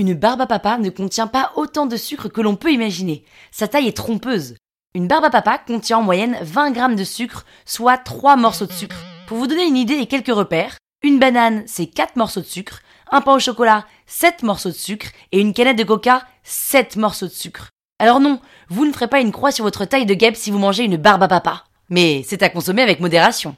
Une barbe à papa ne contient pas autant de sucre que l'on peut imaginer. Sa taille est trompeuse. Une barbe à papa contient en moyenne 20 grammes de sucre, soit 3 morceaux de sucre. Pour vous donner une idée et quelques repères, une banane, c'est 4 morceaux de sucre, un pain au chocolat, 7 morceaux de sucre, et une canette de coca, 7 morceaux de sucre. Alors non, vous ne ferez pas une croix sur votre taille de guêpe si vous mangez une barbe à papa. Mais c'est à consommer avec modération.